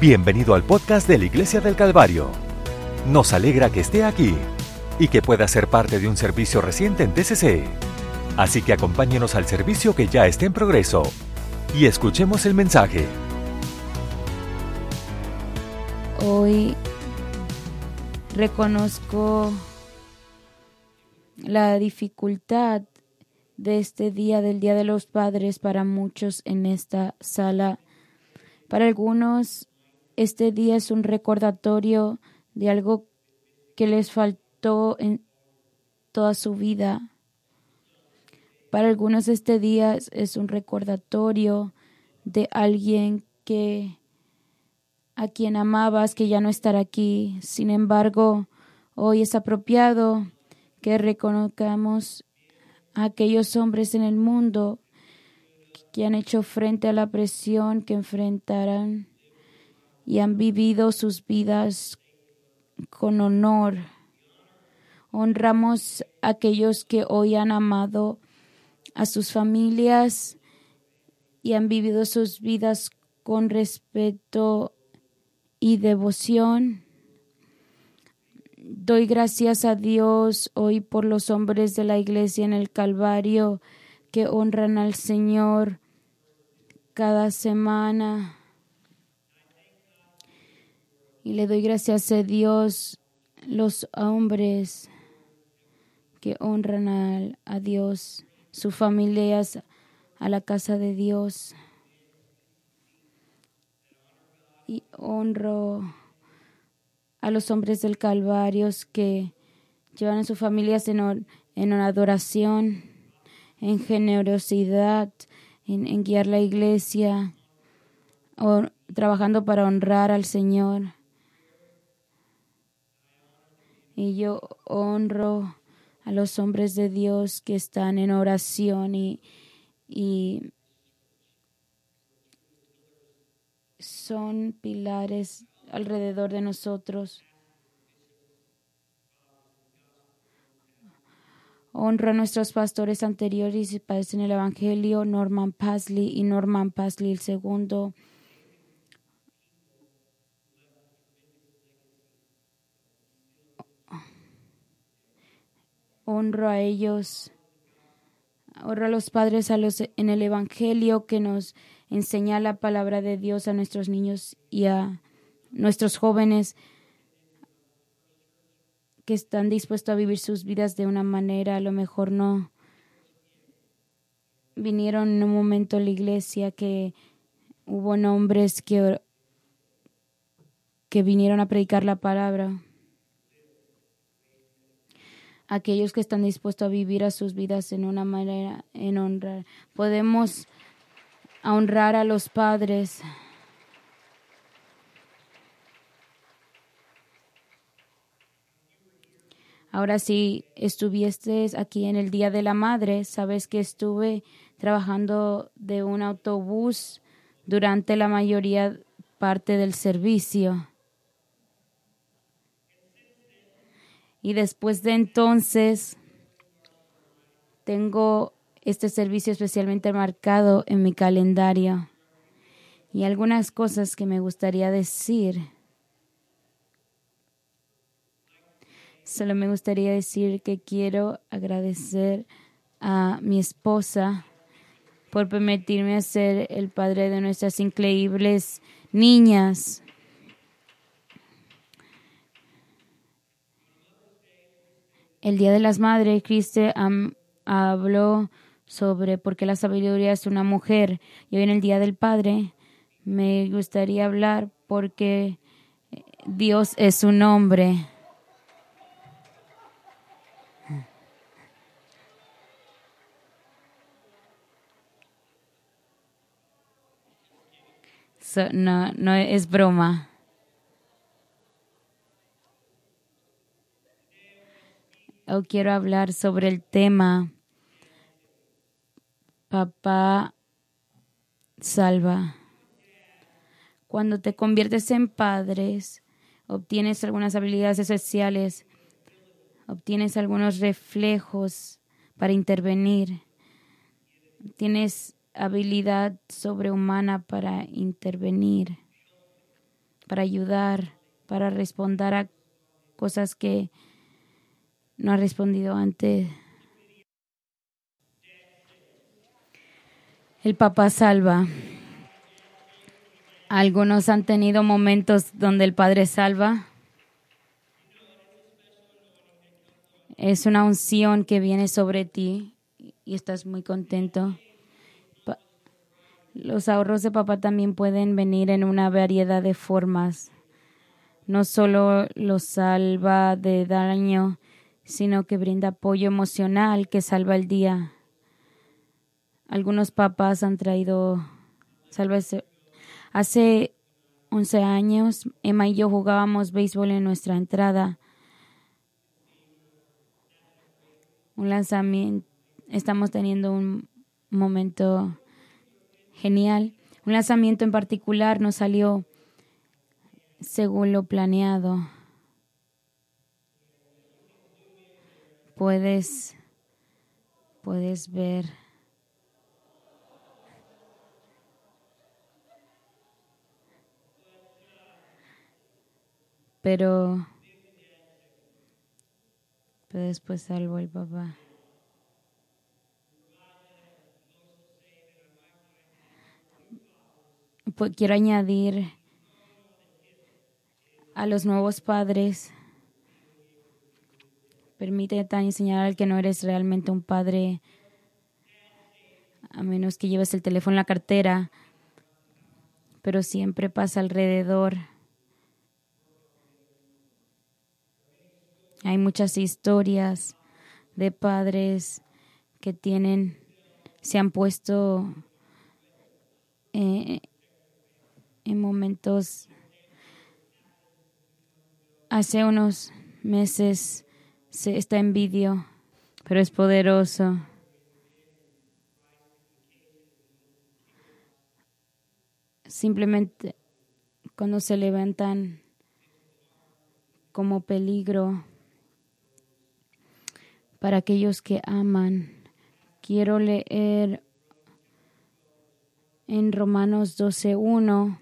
Bienvenido al podcast de la Iglesia del Calvario. Nos alegra que esté aquí y que pueda ser parte de un servicio reciente en TCC. Así que acompáñenos al servicio que ya está en progreso y escuchemos el mensaje. Hoy reconozco la dificultad de este día, del Día de los Padres, para muchos en esta sala. Para algunos, este día es un recordatorio de algo que les faltó en toda su vida. Para algunos, este día es un recordatorio de alguien que a quien amabas que ya no estará aquí. Sin embargo, hoy es apropiado que reconozcamos a aquellos hombres en el mundo que han hecho frente a la presión que enfrentarán y han vivido sus vidas con honor. Honramos a aquellos que hoy han amado a sus familias y han vivido sus vidas con respeto y devoción. Doy gracias a Dios hoy por los hombres de la iglesia en el Calvario que honran al Señor cada semana. Y le doy gracias a Dios los hombres que honran a, a Dios, sus familias, a la casa de Dios y honro a los hombres del Calvario que llevan a sus familias en, en adoración, en generosidad, en, guiar la iglesia, o, trabajando para honrar al Señor. Y yo honro a los hombres de Dios que están en oración y, y son pilares alrededor de nosotros. Honro a nuestros pastores anteriores y padres en el Evangelio, Norman Pasley y Norman Pasley el segundo. Honro a ellos. Honro a los padres a los, en el Evangelio que nos enseñar la palabra de Dios a nuestros niños y a nuestros jóvenes que están dispuestos a vivir sus vidas de una manera, a lo mejor no vinieron en un momento la iglesia que hubo nombres que, que vinieron a predicar la palabra. Aquellos que están dispuestos a vivir a sus vidas en una manera, en honra. Podemos honrar a los padres. Ahora si estuvieses aquí en el Día de la Madre, sabes que estuve trabajando de un autobús durante la mayoría parte del servicio. Y después de entonces tengo este servicio especialmente marcado en mi calendario y algunas cosas que me gustaría decir. Solo me gustaría decir que quiero agradecer a mi esposa por permitirme ser el padre de nuestras increíbles niñas. El Día de las Madres, Cristo habló sobre por qué la sabiduría es una mujer. Y hoy en el Día del Padre me gustaría hablar porque Dios es un hombre. no, no es broma. Quiero hablar sobre el tema Papá salva. Cuando te conviertes en padres, obtienes algunas habilidades esenciales, obtienes algunos reflejos para intervenir, tienes habilidad sobrehumana para intervenir. para ayudar, para responder a cosas que no ha respondido antes. El papá salva. Algunos han tenido momentos donde el Padre salva. Es una unción que viene sobre ti y estás muy contento. Los ahorros de papá también pueden venir en una variedad de formas. No solo los salva de daño, sino que brinda apoyo emocional que salva el día. Algunos papás han traído salvación. Hace 11 años, Emma y yo jugábamos béisbol en nuestra entrada. Un lanzamiento. Estamos teniendo un momento genial. Un lanzamiento en particular no salió según lo planeado. Puedes, puedes ver. Pero, después salvo el papá. Pues quiero añadir a los nuevos padres. Permite enseñar al que no eres realmente un padre, a menos que lleves el teléfono en la cartera, pero siempre pasa alrededor. Hay muchas historias de padres que tienen, se han puesto eh, en momentos hace unos meses se está en pero es poderoso. Simplemente cuando se levantan como peligro para aquellos que aman. Quiero leer en Romanos 12.1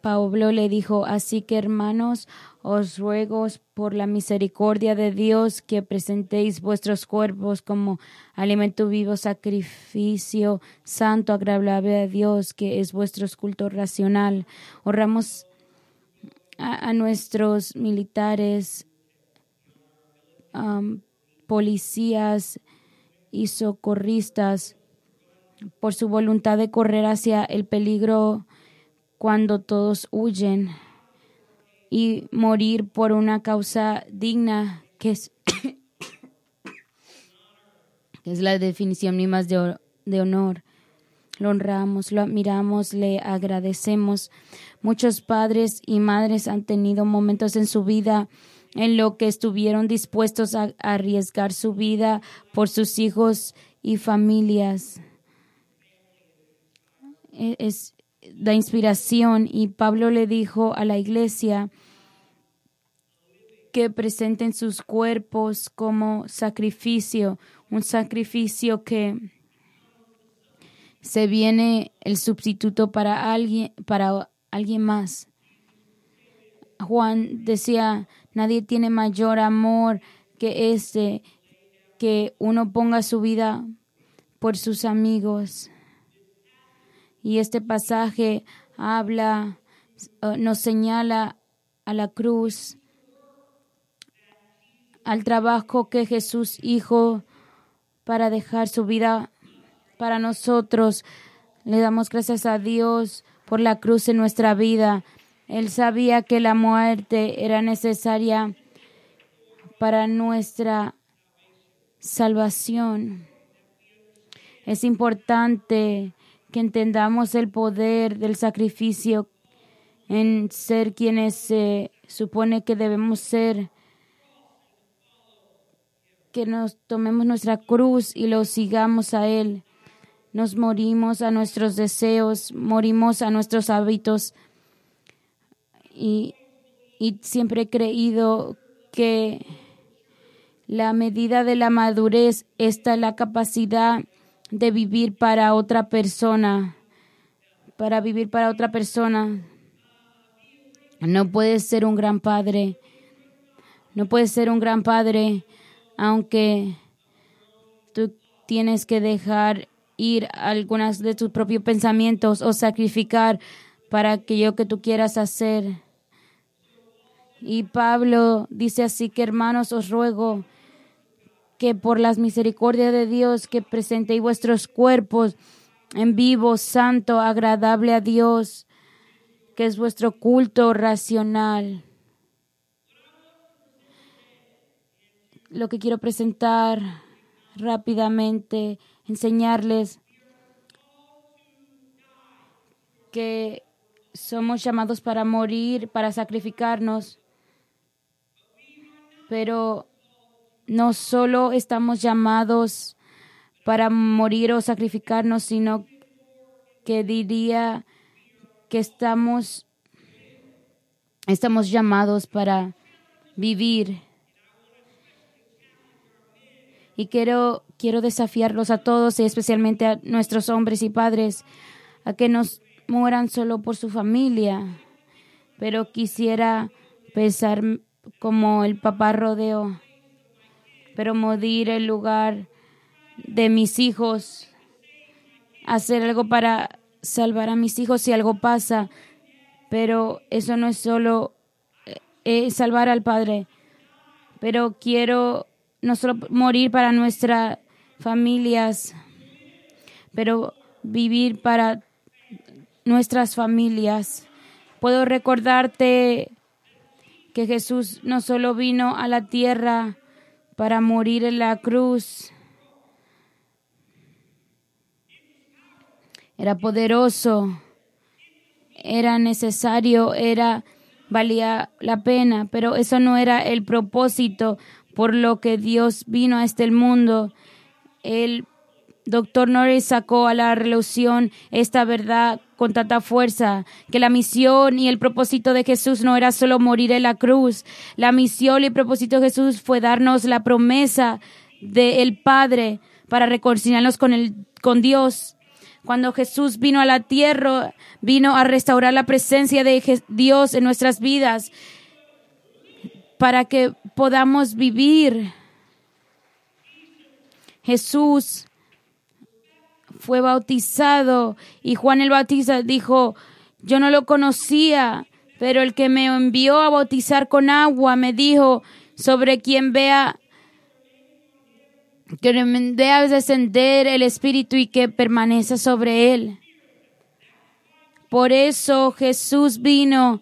Pablo le dijo, así que hermanos, os ruego por la misericordia de Dios que presentéis vuestros cuerpos como alimento vivo, sacrificio santo, agradable a Dios, que es vuestro culto racional. Honramos a, nuestros militares, policías y socorristas por su voluntad de correr hacia el peligro cuando todos huyen y morir por una causa digna que es, es la definición de, de honor. Lo honramos, lo admiramos, le agradecemos. Muchos padres y madres han tenido momentos en su vida en lo que estuvieron dispuestos a arriesgar su vida por sus hijos y familias. E, es, da inspiración y Pablo le dijo a la iglesia que presenten sus cuerpos como sacrificio, un sacrificio que se viene el sustituto para alguien, para alguien más. Juan decía, nadie tiene mayor amor que este, que uno ponga su vida por sus amigos. Y este pasaje habla, uh, nos señala a la cruz, al trabajo que Jesús hizo para dejar su vida para nosotros. Le damos gracias a Dios por la cruz en nuestra vida. Él sabía que la muerte era necesaria para nuestra salvación. Es importante que entendamos el poder del sacrificio en ser quienes se supone que debemos ser, que nos tomemos nuestra cruz y lo sigamos a Él. Nos morimos a nuestros deseos, morimos a nuestros hábitos y, y siempre he creído que la medida de la madurez está en la capacidad de vivir para otra persona, para vivir para otra persona. No puedes ser un gran padre. No puedes ser un gran padre aunque tú tienes que dejar ir algunas de tus propios pensamientos o sacrificar para aquello que tú quieras hacer. Y Pablo dice así que hermanos os ruego que por las misericordias de Dios que presentéis vuestros cuerpos en vivo, santo, agradable a Dios, que es vuestro culto racional. Lo que quiero presentar rápidamente, enseñarles que somos llamados para morir, para sacrificarnos, pero no solo estamos llamados para morir o sacrificarnos, sino que diría que estamos, estamos llamados para vivir. Y quiero, quiero desafiarlos a todos y especialmente a nuestros hombres y padres a que nos mueran solo por su familia. Pero quisiera pensar como el papá rodeo, pero morir el lugar de mis hijos, hacer algo para salvar a mis hijos si algo pasa, pero eso no es solo eh, salvar al Padre, pero quiero no solo morir para nuestras familias, pero vivir para nuestras familias. Puedo recordarte que Jesús no solo vino a la tierra para morir en la cruz, era poderoso, era necesario, era valía la pena, pero eso no era el propósito por lo que Dios vino a este mundo. El doctor Norris sacó a la relución esta verdad con tanta fuerza, que la misión y el propósito de Jesús no era solo morir en la cruz. La misión y el propósito de Jesús fue darnos la promesa del Padre para reconciliarnos con, el, con Dios. Cuando Jesús vino a la tierra, vino a restaurar la presencia de Dios en nuestras vidas para que podamos vivir. Jesús fue bautizado y Juan el Bautista dijo, yo no lo conocía, pero el que me envió a bautizar con agua me dijo, sobre quien vea que vea descender el Espíritu y que permanece sobre él. Por eso Jesús vino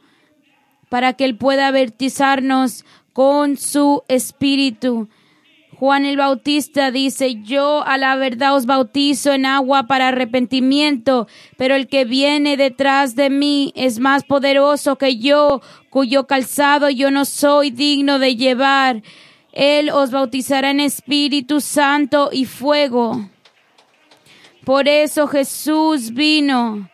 para que Él pueda bautizarnos con su Espíritu. Juan el Bautista dice, yo a la verdad os bautizo en agua para arrepentimiento, pero el que viene detrás de mí es más poderoso que yo, cuyo calzado yo no soy digno de llevar. Él os bautizará en Espíritu Santo y fuego. Por eso Jesús vino.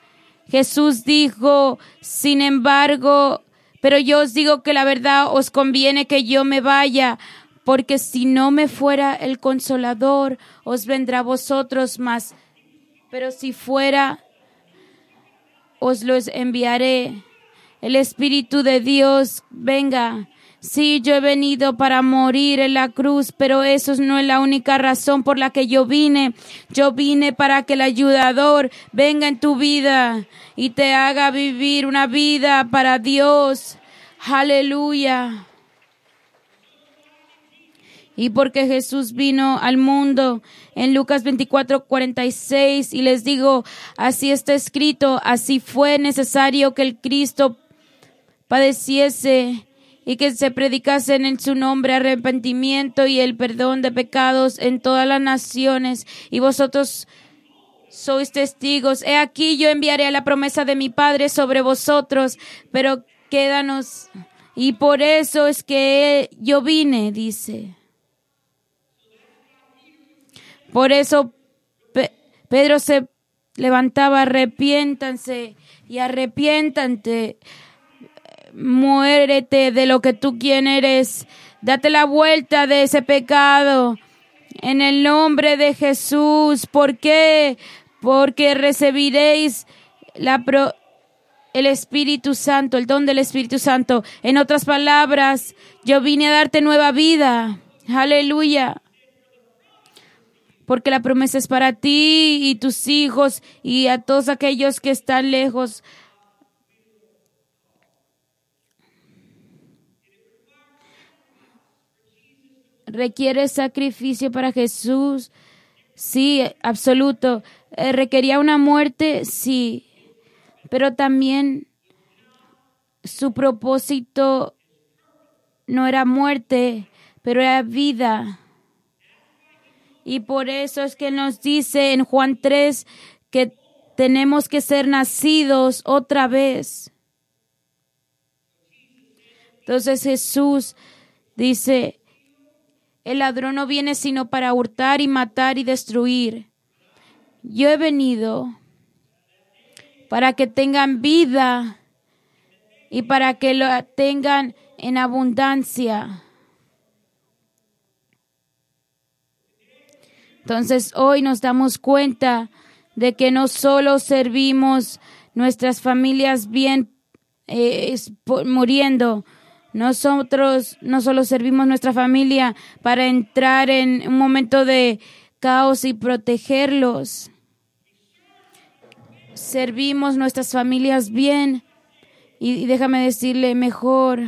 Jesús dijo, sin embargo, pero yo os digo que la verdad os conviene que yo me vaya, porque si no me fuera el consolador, os vendrá vosotros más. Pero si fuera, os los enviaré. El Espíritu de Dios venga Sí, yo he venido para morir en la cruz, pero eso no es la única razón por la que yo vine. Yo vine para que el ayudador venga en tu vida y te haga vivir una vida para Dios. Aleluya. Y porque Jesús vino al mundo en Lucas 24, 46 y les digo, así está escrito, así fue necesario que el Cristo padeciese y que se predicase en su nombre arrepentimiento y el perdón de pecados en todas las naciones, y vosotros sois testigos. He aquí yo enviaré la promesa de mi Padre sobre vosotros, pero quédanos. Y por eso es que yo vine, dice. Por eso Pedro se levantaba, arrepiéntanse y arrepiéntate muérete de lo que tú quieres Date la vuelta de ese pecado. En el nombre de Jesús. ¿Por qué? Porque recibiréis la el Espíritu Santo, el don del Espíritu Santo. En otras palabras, yo vine a darte nueva vida. Aleluya. Porque la promesa es para ti y tus hijos y a todos aquellos que están lejos. requiere sacrificio para Jesús. Sí, absoluto. Eh, requería una muerte, sí. Pero también su propósito no era muerte, pero era vida. Y por eso es que nos dice en Juan 3 que tenemos que ser nacidos otra vez. Entonces Jesús dice, el ladrón no viene sino para hurtar y matar y destruir. Yo he venido para que tengan vida y para que lo tengan en abundancia. Entonces hoy nos damos cuenta de que no solo servimos nuestras familias bien eh, muriendo, nosotros no solo servimos nuestra familia para entrar en un momento de caos y protegerlos. Servimos nuestras familias bien y, déjame decirle mejor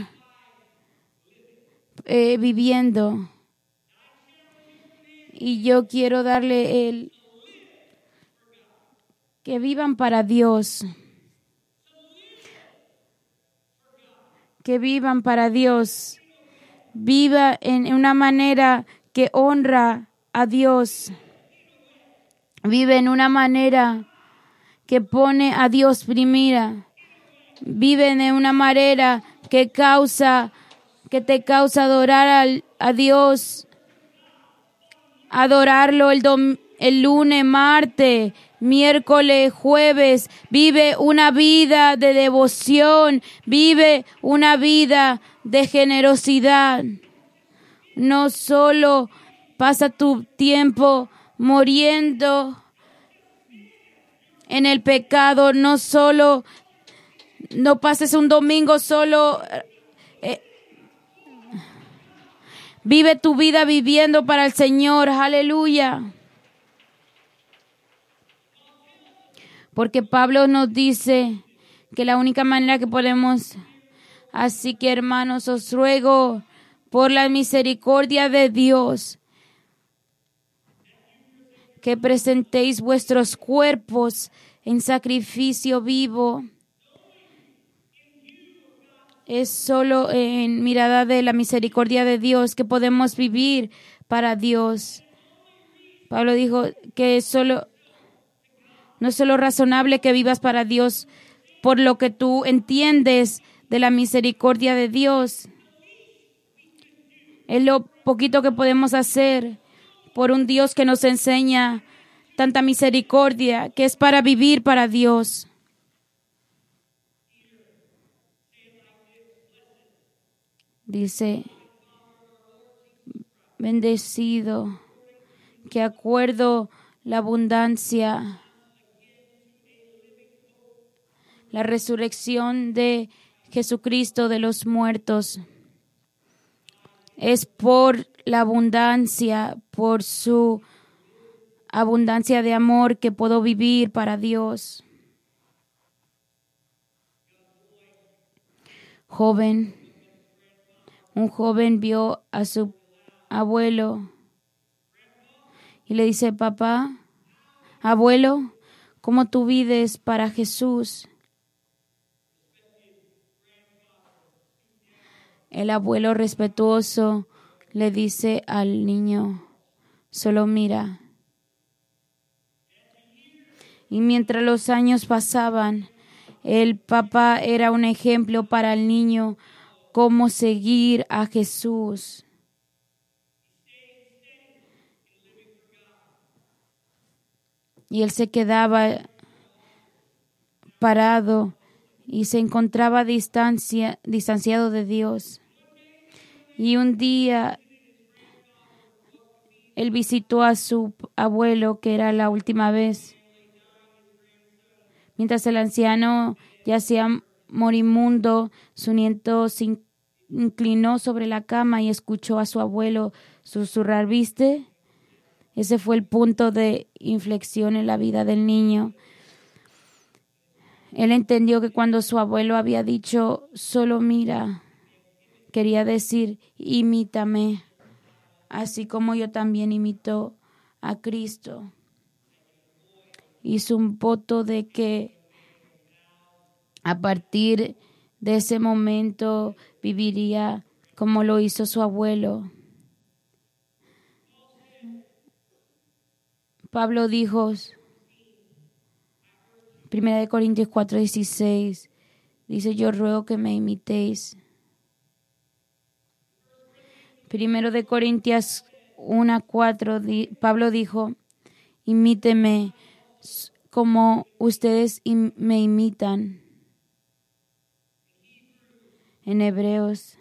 eh, viviendo. Y yo quiero darle el que vivan para Dios. que vivan para Dios. Viva en una manera que honra a Dios. Vive en una manera que pone a Dios primera. Vive de una manera que causa, que te causa adorar a Dios. Adorarlo el, el lunes, martes, miércoles, jueves, vive una vida de devoción, vive una vida de generosidad. No solo pasa tu tiempo muriendo en el pecado, no solo, no pases un domingo solo. Eh, vive tu vida viviendo para el Señor, aleluya. Porque Pablo nos dice que la única manera que podemos, así que hermanos, os ruego por la misericordia de Dios que presentéis vuestros cuerpos en sacrificio vivo. Es solo en mirada de la misericordia de Dios que podemos vivir para Dios. Pablo dijo que solo no es solo razonable que vivas para Dios por lo que tú entiendes de la misericordia de Dios. Es lo poquito que podemos hacer por un Dios que nos enseña tanta misericordia, que es para vivir para Dios. Dice, bendecido, que acuerdo la abundancia la resurrección de Jesucristo de los muertos. Es por la abundancia, por su abundancia de amor que puedo vivir para Dios. Joven, un joven vio a su abuelo y le dice, papá, abuelo, ¿cómo tú vives para Jesús? El abuelo respetuoso le dice al niño, solo mira. Y mientras los años pasaban, el papá era un ejemplo para el niño cómo seguir a Jesús. Y él se quedaba parado y se encontraba distancia, distanciado de Dios. Y un día él visitó a su abuelo, que era la última vez. Mientras el anciano yacía morimundo, su nieto se inclinó sobre la cama y escuchó a su abuelo susurrar, ¿viste? Ese fue el punto de inflexión en la vida del niño. Él entendió que cuando su abuelo había dicho, solo mira, quería decir, imítame, así como yo también imito a Cristo. Hizo un voto de que a partir de ese momento viviría como lo hizo su abuelo. Pablo dijo, Primera de Corintios 4:16, dice, yo ruego que me imitéis. Primero de Corintios 1:4, Pablo dijo, imíteme como ustedes me imitan. En Hebreos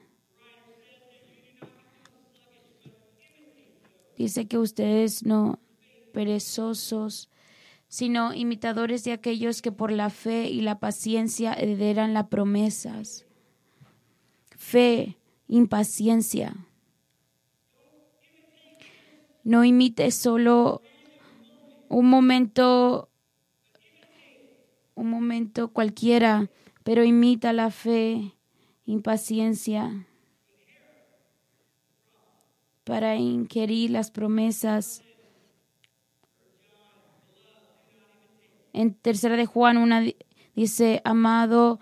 dice que ustedes no perezosos, sino imitadores de aquellos que por la fe y la paciencia heredan las promesas. Fe, impaciencia. No imites solo un momento, un momento cualquiera, pero imita la fe, impaciencia para inquirir las promesas En tercera de Juan una dice, amado,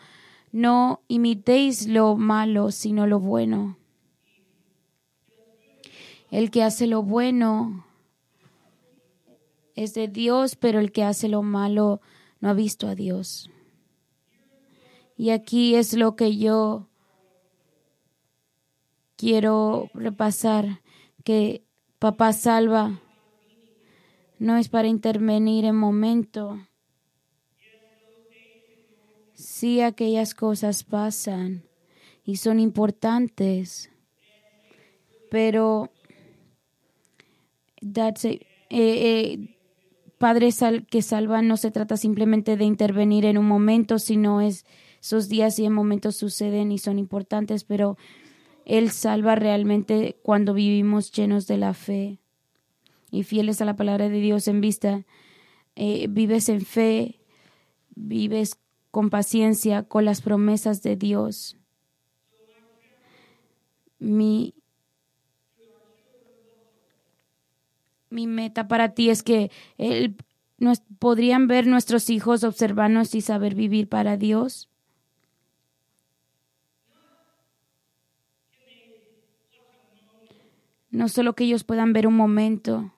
no imitéis lo malo, sino lo bueno. El que hace lo bueno es de Dios, pero el que hace lo malo no ha visto a Dios. Y aquí es lo que yo quiero repasar, que papá salva no es para intervenir en momento. Sí, aquellas cosas pasan y son importantes, pero eh, eh, Padre que salvan no se trata simplemente de intervenir en un momento, sino es esos días y en momentos suceden y son importantes, pero Él salva realmente cuando vivimos llenos de la fe y fieles a la palabra de Dios en vista. Eh, vives en fe, vives con paciencia con las promesas de Dios. Mi, mi meta para ti es que nos, podrían ver nuestros hijos, observarnos y saber vivir para Dios. No solo que ellos puedan ver un momento,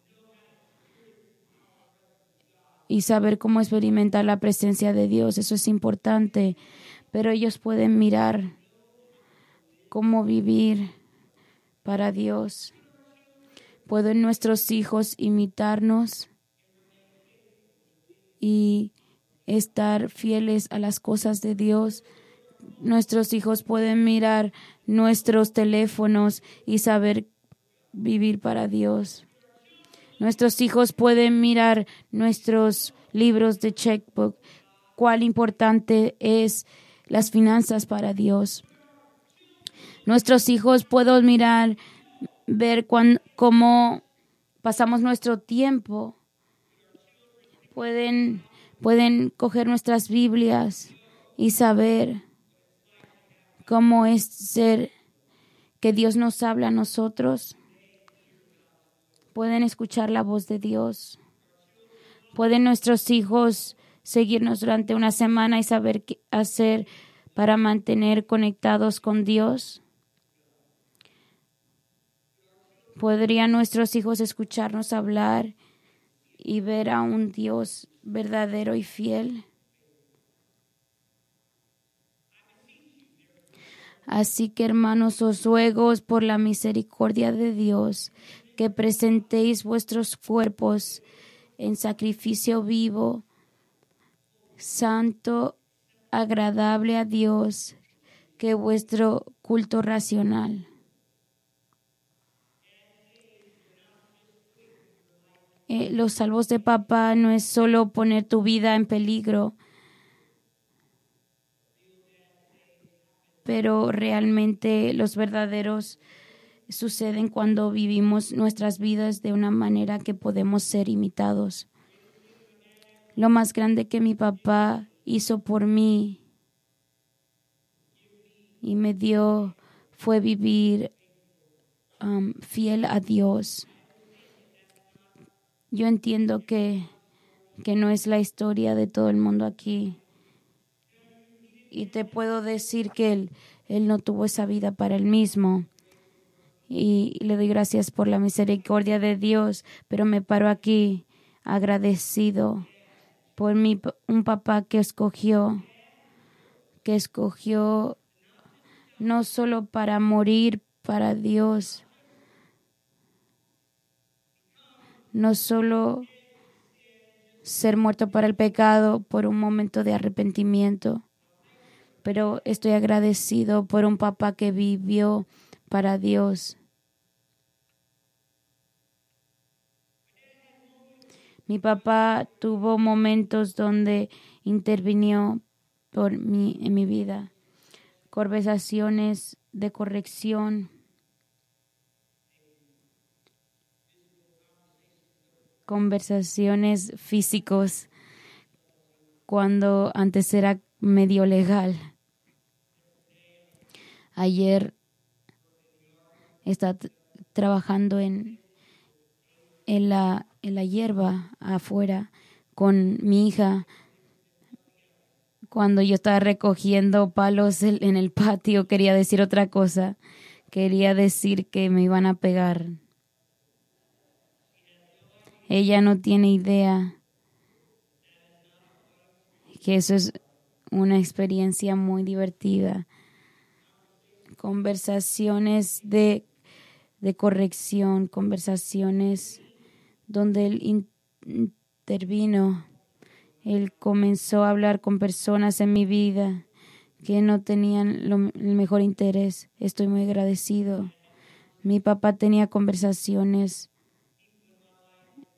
y saber cómo experimentar la presencia de Dios. Eso es importante. Pero ellos pueden mirar cómo vivir para Dios. Pueden nuestros hijos imitarnos y estar fieles a las cosas de Dios. Nuestros hijos pueden mirar nuestros teléfonos y saber vivir para Dios. Nuestros hijos pueden mirar nuestros libros de checkbook, cuál importante es las finanzas para Dios. Nuestros hijos pueden mirar, ver cómo pasamos nuestro tiempo. Pueden, pueden coger nuestras Biblias y saber cómo es ser que Dios nos habla a nosotros pueden escuchar la voz de Dios. Pueden nuestros hijos seguirnos durante una semana y saber qué hacer para mantener conectados con Dios. ¿Podrían nuestros hijos escucharnos hablar y ver a un Dios verdadero y fiel? Así que hermanos, os ruego por la misericordia de Dios que presentéis vuestros cuerpos en sacrificio vivo, santo, agradable a Dios, que vuestro culto racional. Eh, los salvos de papá no es solo poner tu vida en peligro, pero realmente los verdaderos suceden cuando vivimos nuestras vidas de una manera que podemos ser imitados. Lo más grande que mi papá hizo por mí y me dio fue vivir um, fiel a Dios. Yo entiendo que, que no es la historia de todo el mundo aquí. Y te puedo decir que él, él no tuvo esa vida para él mismo. Y le doy gracias por la misericordia de Dios, pero me paro aquí agradecido por mi, un papá que escogió, que escogió no solo para morir para Dios, no solo ser muerto para el pecado por un momento de arrepentimiento, pero estoy agradecido por un papá que vivió para Dios. Mi papá tuvo momentos donde intervino por mí en mi vida, conversaciones de corrección, conversaciones físicos cuando antes era medio legal. Ayer está trabajando en, en, la, en la hierba afuera con mi hija. Cuando yo estaba recogiendo palos en el patio, quería decir otra cosa. Quería decir que me iban a pegar. Ella no tiene idea que eso es una experiencia muy divertida. Conversaciones de, de corrección, conversaciones donde él intervino. Él comenzó a hablar con personas en mi vida que no tenían el mejor interés. Estoy muy agradecido. Mi papá tenía conversaciones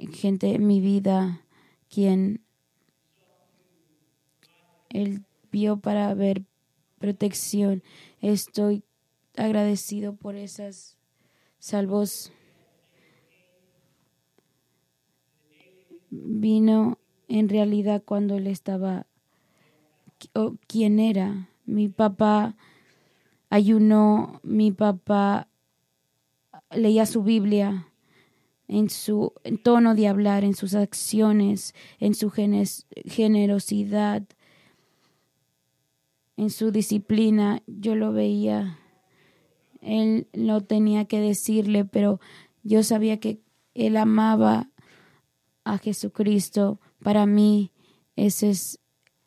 gente en mi vida quien él vio para ver protección. Estoy agradecido por esas salvos. Vino en realidad cuando él estaba, quién era. Mi papá ayunó, mi papá leía su Biblia en su tono de hablar, en sus acciones, en su generosidad, en su disciplina. Yo lo veía. Él no tenía que decirle, pero yo sabía que él amaba a Jesucristo. Para mí, esa es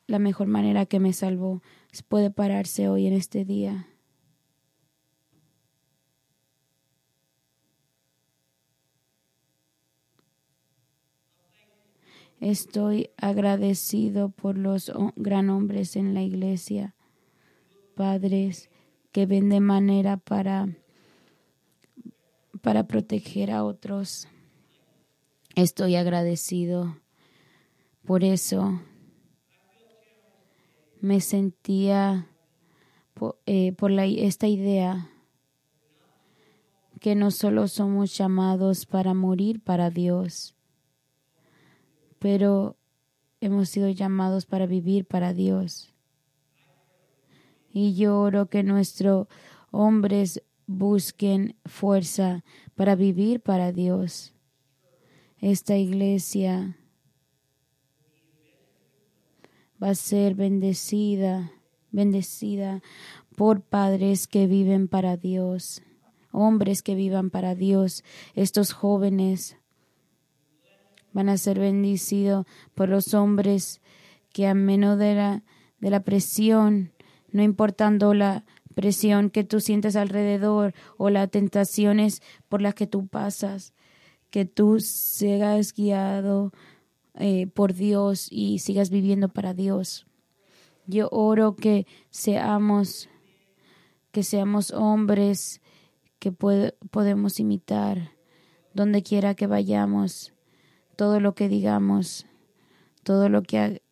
la mejor manera que me salvó. Puede pararse hoy en este día. Estoy agradecido por los gran hombres en la iglesia, padres que ven de manera para, para proteger a otros. Estoy agradecido por eso. Me sentía por, eh, esta idea que no solo somos llamados para morir para Dios, pero hemos sido llamados para vivir para Dios. Y yo oro que nuestros hombres busquen fuerza para vivir para Dios. Esta iglesia va a ser bendecida, bendecida por padres que viven para Dios, hombres que vivan para Dios, estos jóvenes van a ser bendecidos por los hombres que a menos de la, de la presión, no importando la presión que tú sientes alrededor o las tentaciones por las que tú pasas, que tú seas guiado eh, por Dios y sigas viviendo para Dios. Yo oro que seamos, que seamos hombres que podemos imitar donde quiera que vayamos todo lo que digamos, todo lo que,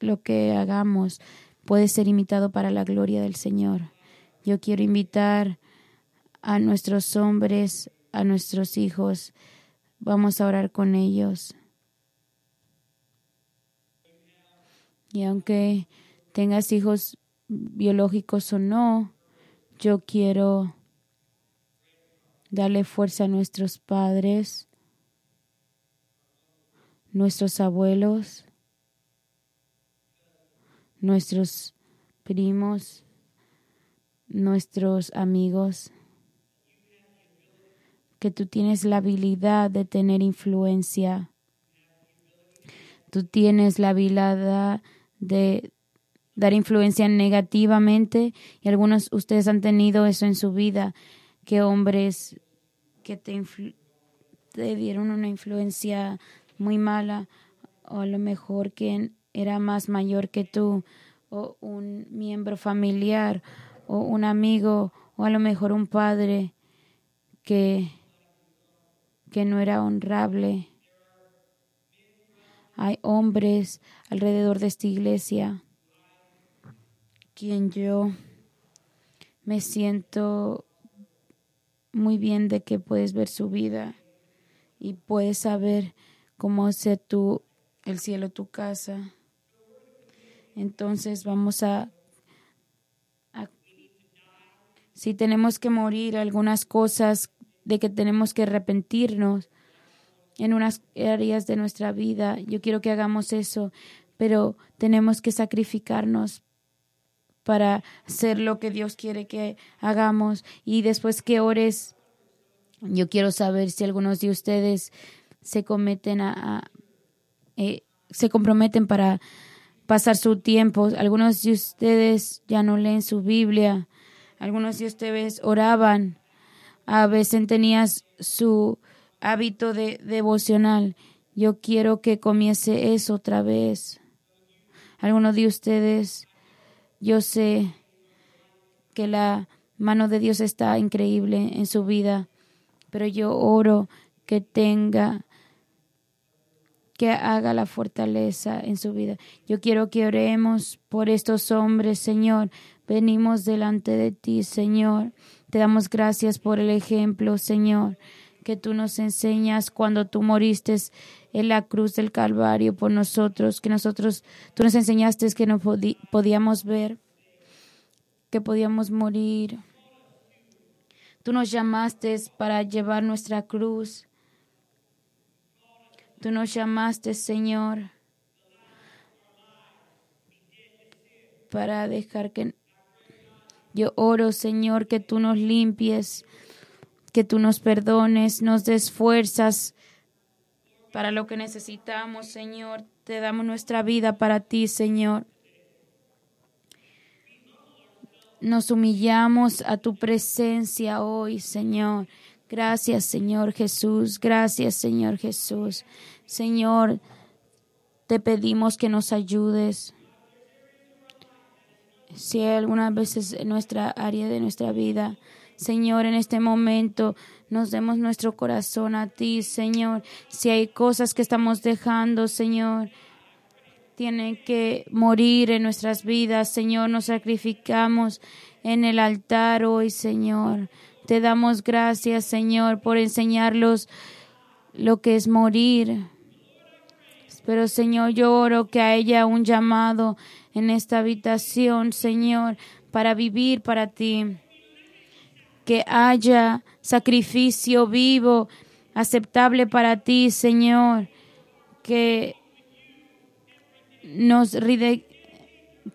lo que hagamos, puede ser imitado para la gloria del Señor. Yo quiero invitar a nuestros hombres, a nuestros hijos. Vamos a orar con ellos. Y aunque tengas hijos biológicos o no, yo quiero darle fuerza a nuestros padres, nuestros abuelos, nuestros primos, nuestros amigos, que tú tienes la habilidad de tener influencia. Tú tienes la habilidad de dar influencia negativamente y algunos ustedes han tenido eso en su vida, que hombres que te, te dieron una influencia muy mala o a lo mejor quien era más mayor que tú o un miembro familiar o un amigo o a lo mejor un padre que, que no era honrable hay hombres alrededor de esta iglesia quien yo me siento muy bien de que puedes ver su vida y puedes saber cómo hacer tu el cielo tu casa. Entonces vamos a, si tenemos que morir algunas cosas de que tenemos que arrepentirnos, en unas áreas de nuestra vida. Yo quiero que hagamos eso, pero tenemos que sacrificarnos para hacer lo que Dios quiere que hagamos. Y después que ores, yo quiero saber si algunos de ustedes se cometen a, eh, se comprometen para pasar su tiempo. Algunos de ustedes ya no leen su Biblia. Algunos de ustedes oraban. A veces tenías su hábito de devocional. Yo quiero que comience eso otra vez. Algunos de ustedes, yo sé que la mano de Dios está increíble en su vida, pero yo oro que tenga, que haga la fortaleza en su vida. Yo quiero que oremos por estos hombres, Señor. Venimos delante de ti, Señor. Te damos gracias por el ejemplo, Señor que tú nos enseñas cuando tú moriste en la cruz del Calvario por nosotros, que nosotros, tú nos enseñaste que no podíamos ver, que podíamos morir. Tú nos llamaste para llevar nuestra cruz. Tú nos llamaste, Señor, para dejar que... Yo oro, Señor, que tú nos limpies que tú nos perdones, nos des fuerzas para lo que necesitamos, Señor. Te damos nuestra vida para ti, Señor. Nos humillamos a tu presencia hoy, Señor. Gracias, Señor Jesús. Gracias, Señor Jesús. Señor, te pedimos que nos ayudes. Si hay algunas veces en nuestra área de nuestra vida Señor, en este momento nos demos nuestro corazón a ti, Señor. Si hay cosas que estamos dejando, Señor, tienen que morir en nuestras vidas, Señor. Nos sacrificamos en el altar hoy, Señor. Te damos gracias, Señor, por enseñarlos lo que es morir. Pero, Señor, yo oro que haya un llamado en esta habitación, Señor, para vivir para ti que haya sacrificio vivo, aceptable para ti, Señor, que nos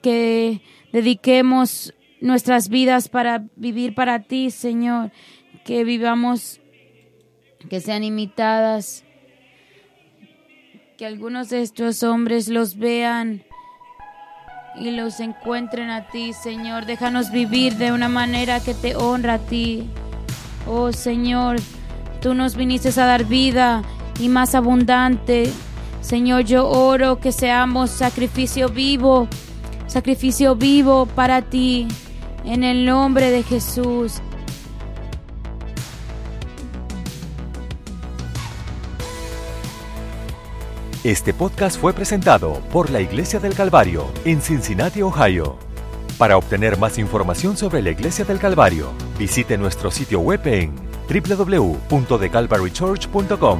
que dediquemos nuestras vidas para vivir para ti, Señor, que vivamos, que sean imitadas, que algunos de estos hombres los vean y los encuentren a ti, Señor. Déjanos vivir de una manera que te honra a ti. Oh Señor, tú nos viniste a dar vida y más abundante. Señor, yo oro que seamos sacrificio vivo, sacrificio vivo para ti, en el nombre de Jesús. Este podcast fue presentado por la Iglesia del Calvario en Cincinnati, Ohio. Para obtener más información sobre la Iglesia del Calvario, visite nuestro sitio web en www.thecalvarychurch.com.